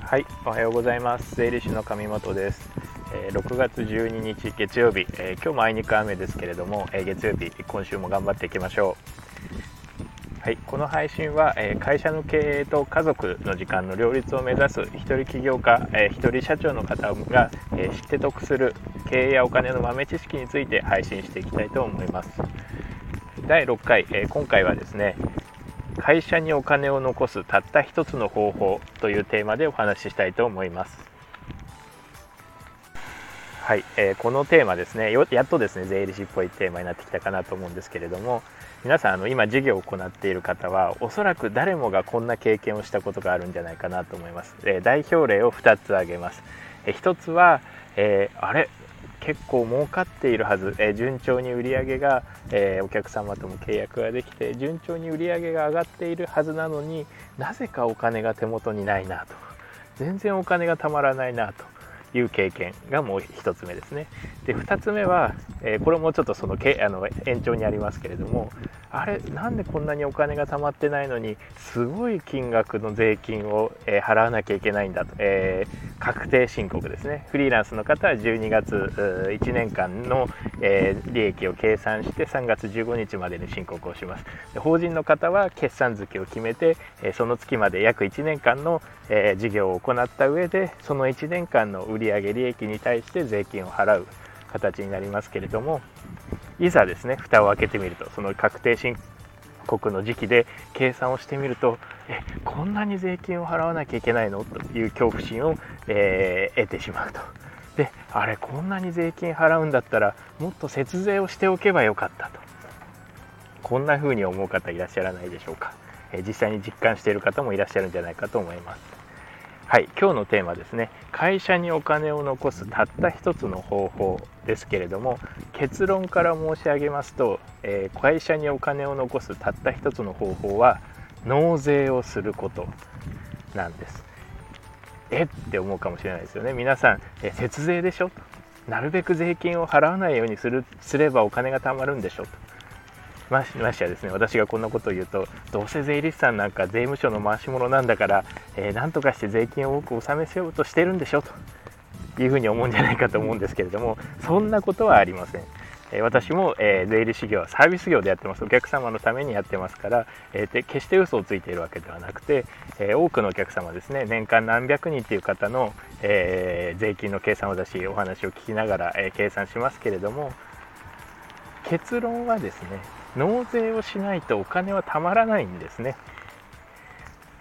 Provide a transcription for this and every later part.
はい、おはようございます。税理士の上本です。えー、6月12日月曜日、えー、今日もあいにく雨ですけれども、えー、月曜日今週も頑張っていきましょう。はい、この配信は、え会社の経営と家族の時間の両立を目指す一人起業家、え一人社長の方が、え知って得する経営やお金の豆知識について配信していきたいと思います。第6回、え今回はですね、会社にお金を残すたった一つの方法というテーマでお話ししたいと思います。はい、えー、このテーマですねやっとですね税理士っぽいテーマになってきたかなと思うんですけれども皆さんあの今事業を行っている方はおそらく誰もがこんな経験をしたことがあるんじゃないかなと思います、えー、代表例を2つ挙げます、えー、1つは、えー、あれ？結構儲かっているはず、え順調に売り上げが、えお客様とも契約ができて順調に売り上げが上がっているはずなのになぜかお金が手元にないなと全然お金がたまらないなという経験がもう1つ目ですね。で2つ目は、えー、これもちょっとそのけあの延長にありますけれどもあれなんでこんなにお金が貯まってないのにすごい金額の税金を、えー、払わなきゃいけないんだと、えー、確定申告ですね。フリーランスの方は12月1年間の、え利益を計算して3月15日までに申告をします。法人の方は決算月を決めて、えその月まで約1年間の、え事業を行った上でその1年間の売上利益に対して税金を払う。形になりますけれどもいざですね蓋を開けてみるとその確定申告の時期で計算をしてみるとえこんなに税金を払わなきゃいけないの？という恐怖心を、えー、得てしまうと。であれこんなに税金払うんだったらもっと節税をしておけばよかったと。こんな風に思う方いらっしゃらないでしょうか、え実際に実感している方もいらっしゃるんじゃないかと思います。はい、今日のテーマですね。会社にお金を残すたった一つの方法ですけれども結論から申し上げますと、えー、会社にお金を残すたった一つの方法は納税をすることなんです。え？って思うかもしれないですよね。皆さんえ節税でしょ？なるべく税金を払わないようにするすればお金が貯まるんでしょ？とましてやですね私がこんなことを言うとどうせ税理士さんなんか税務署の回し者なんだから、えー、何とかして税金を多く納めせようとしてるんでしょというふうに思うんじゃないかと思うんですけれどもそんなことはありません。え私も、えー、税理士業はサービス業でやってますお客様のためにやってますから、えー、で決して嘘をついているわけではなくて、え、多くのお客様ですね年間何百人っていう方の、え税金の計算を出しお話を聞きながら、え計算しますけれども結論はですね納税をしないとお金はたまらないんですね。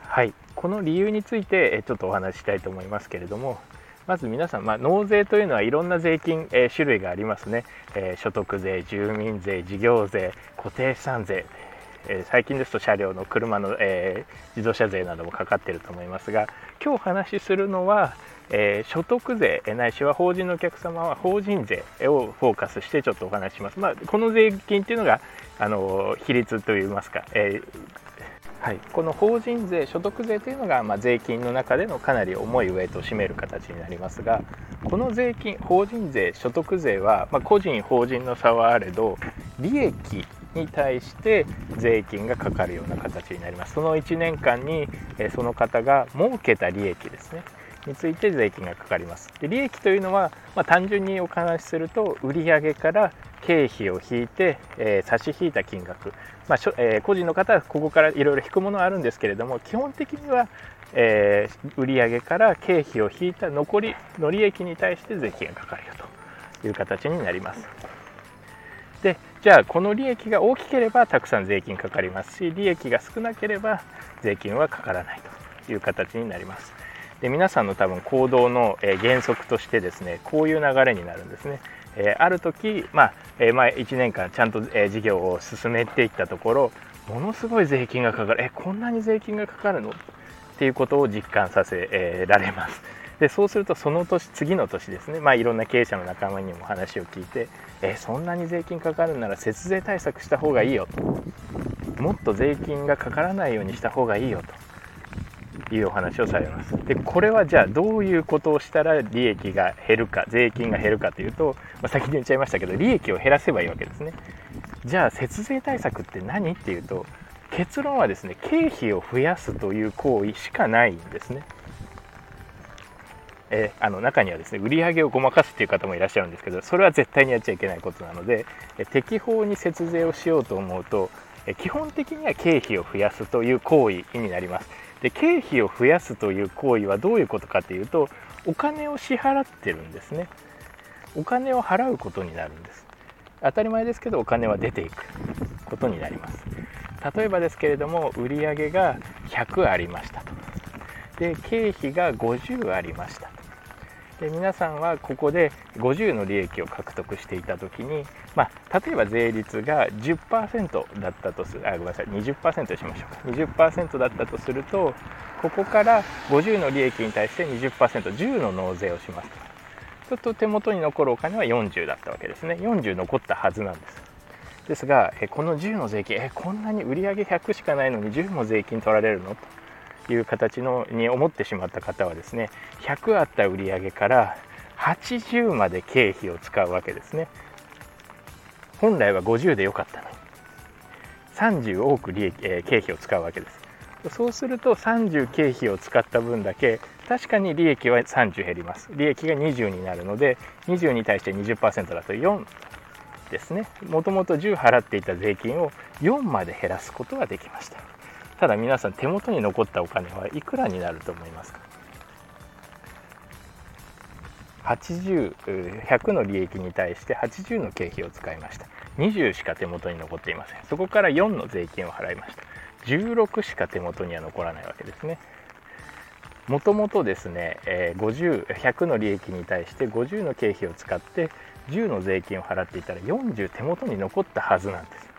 はい。この理由についてちょっとお話ししたいと思いますけれどもまず皆さん、まあ、納税というのはいろんな税金、えー、種類がありますね、えー、所得税、住民税、事業税、固定資産税、えー、最近ですと車両の車の、え自動車税などもかかっていると思いますが今日お話しするのは、えー、所得税ないしは法人のお客様は法人税をフォーカスしてちょっとお話しします。まあ、この税金っていうのがあの比率といいますか、えー、はい、この法人税所得税というのが、まあ、税金の中でのかなり重いウェイトを占める形になりますがこの税金法人税所得税は、まあ、個人法人の差はあれど利益に対して税金がかかるような形になりますその1年間にその方が儲けた利益ですねについて税金がかかります。で利益というのは、まあ、単純にお話しすると売上から経費を引いて、えー、差し引いた金額、まあえー、個人の方はここからいろいろ引くものはあるんですけれども基本的には、えー、売上から経費を引いた残りの利益に対して税金がかかるよという形になります。でじゃあこの利益が大きければたくさん税金かかりますし利益が少なければ税金はかからないという形になります。で皆さんの多分行動の原則としてですねこういう流れになるんですね。えある時、まあえまあ、1年間ちゃんと、え事業を進めていったところものすごい税金がかかるえこんなに税金がかかるの？っていうことを実感させ、られます。でそうするとその年次の年ですね、まあ、いろんな経営者の仲間にも話を聞いてえそんなに税金かかるなら節税対策した方がいいよともっと税金がかからないようにした方がいいよというお話をされます。でこれはじゃあどういうことをしたら利益が減るか税金が減るかというと、まあ、先に言っちゃいましたけど利益を減らせばいいわけですね。じゃあ節税対策って何っていうと結論はですね経費を増やすという行為しかないんですね。えあの中にはですね売り上げをごまかすという方もいらっしゃるんですけどそれは絶対にやっちゃいけないことなので、え適法に節税をしようと思うと、え基本的には経費を増やすという行為になります。で経費を増やすという行為はどういうことかというとお金を支払ってるんですね。お金を払うことになるんです。当たり前ですけどお金は出ていくことになります。例えばですけれども売上が100ありましたと。で経費が50ありました。で皆さんはここで50の利益を獲得していた時に、まあ、例えば税率が10%だったとするあごめんなさい20%にしましょうか。20%だったとするとここから50の利益に対して 20%10 の納税をしますちょっと手元に残るお金は40だったわけですね。40残ったはずなんです。ですがこの10の税金えこんなに売上100しかないのに10も税金取られるの？という形のに思ってしまった方はですね100あった売上から80まで経費を使うわけですね。本来は50でよかったのに。30多く利益、えー、経費を使うわけです。そうすると30経費を使った分だけ確かに利益は30減ります。利益が20になるので20に対して20%だと4ですね。もともと10払っていた税金を4まで減らすことができました。ただ皆さん手元に残ったお金はいくらになると思いますか？80100の利益に対して80の経費を使いました。20しか手元に残っていません。そこから4の税金を払いました。16しか手元には残らないわけですね。もともとですね、50、100の利益に対して50の経費を使って10の税金を払っていたら40手元に残ったはずなんです。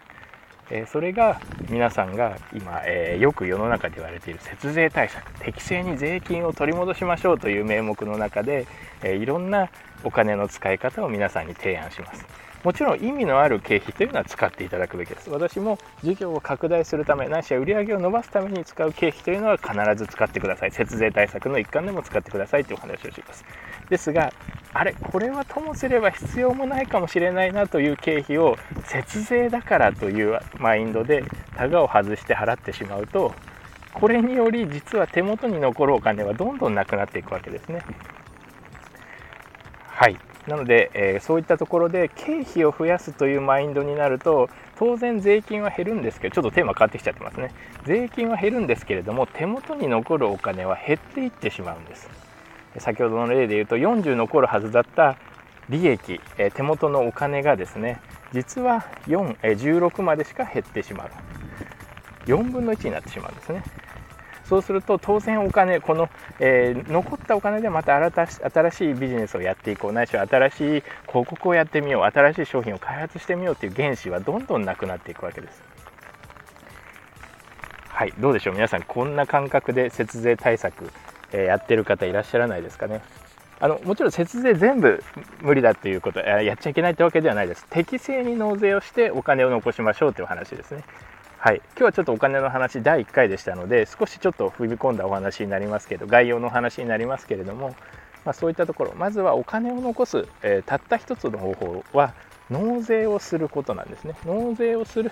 えそれが皆さんが今、えよく世の中で言われている節税対策適正に税金を取り戻しましょうという名目の中で、えいろんなお金の使い方を皆さんに提案します。もちろん意味のある経費というのは使っていただくべきです。私も事業を拡大するためないしは売上を伸ばすために使う経費というのは必ず使ってください。節税対策の一環でも使ってくださいというお話をします。ですがあれこれはともすれば必要もないかもしれないなという経費を節税だからというマインドでタガを外して払ってしまうとこれにより実は手元に残るお金はどんどんなくなっていくわけですね。はい。なので、えー、そういったところで経費を増やすというマインドになると当然税金は減るんですけどちょっとテーマ変わってきちゃってますね。税金は減るんですけれども手元に残るお金は減っていってしまうんです。先ほどの例で言うと40残るはずだった利益、え、手元のお金がですね実は4、え16までしか減ってしまう。4分の1になってしまうんですね。そうすると当然お金この、えー、残ったお金でまた新しいビジネスをやっていこう。ないしは新しい広告をやってみよう。新しい商品を開発してみようという原資はどんどんなくなっていくわけです。はいどうでしょう？皆さんこんな感覚で節税対策、え、やってる方いらっしゃらないですかね。あのもちろん節税全部無理だっていうことやっちゃいけないってわけではないです。適正に納税をしてお金を残しましょうという話ですね。はい、今日はちょっとお金の話第1回でしたので少しちょっと踏み込んだお話になりますけど概要の話になりますけれども、まあ、そういったところ。まずはお金を残す、えー、たった一つの方法は納税をすることなんですね。納税をする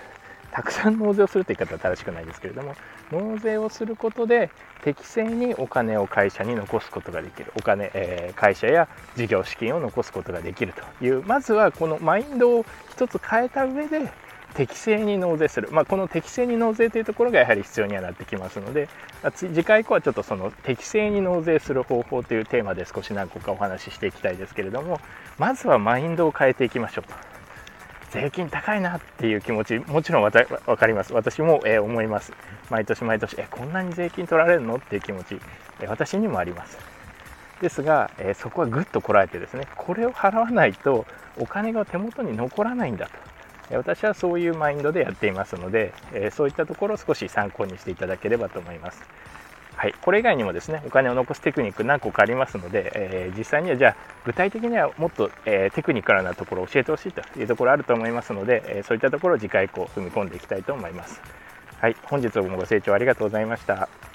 たくさん納税をするって言い方は正しくないですけれども納税をすることで適正にお金を会社に残すことができる。お金、えー、会社や事業資金を残すことができるという。まずはこのマインドを一つ変えた上で適正に納税する、まあ、この適正に納税というところがやはり必要にはなってきますので次回以降はちょっとその適正に納税する方法というテーマで少し何個かお話ししていきたいですけれどもまずはマインドを変えていきましょうと。税金高いなっていう気持ちもちろん分かります。私も、え思います。毎年毎年えこんなに税金取られるのっていう気持ち、え私にもあります。ですが、えそこはぐっとこらえてですねこれを払わないとお金が手元に残らないんだと。私はそういうマインドでやっていますので、えそういったところを少し参考にしていただければと思います。はい、これ以外にもですねお金を残すテクニック何個かありますので、えー、実際にはじゃあ具体的にはもっと、えー、テクニカルなところを教えてほしいというところあると思いますので、えー、そういったところを次回以降踏み込んでいきたいと思います。はい、本日もご清聴ありがとうございました。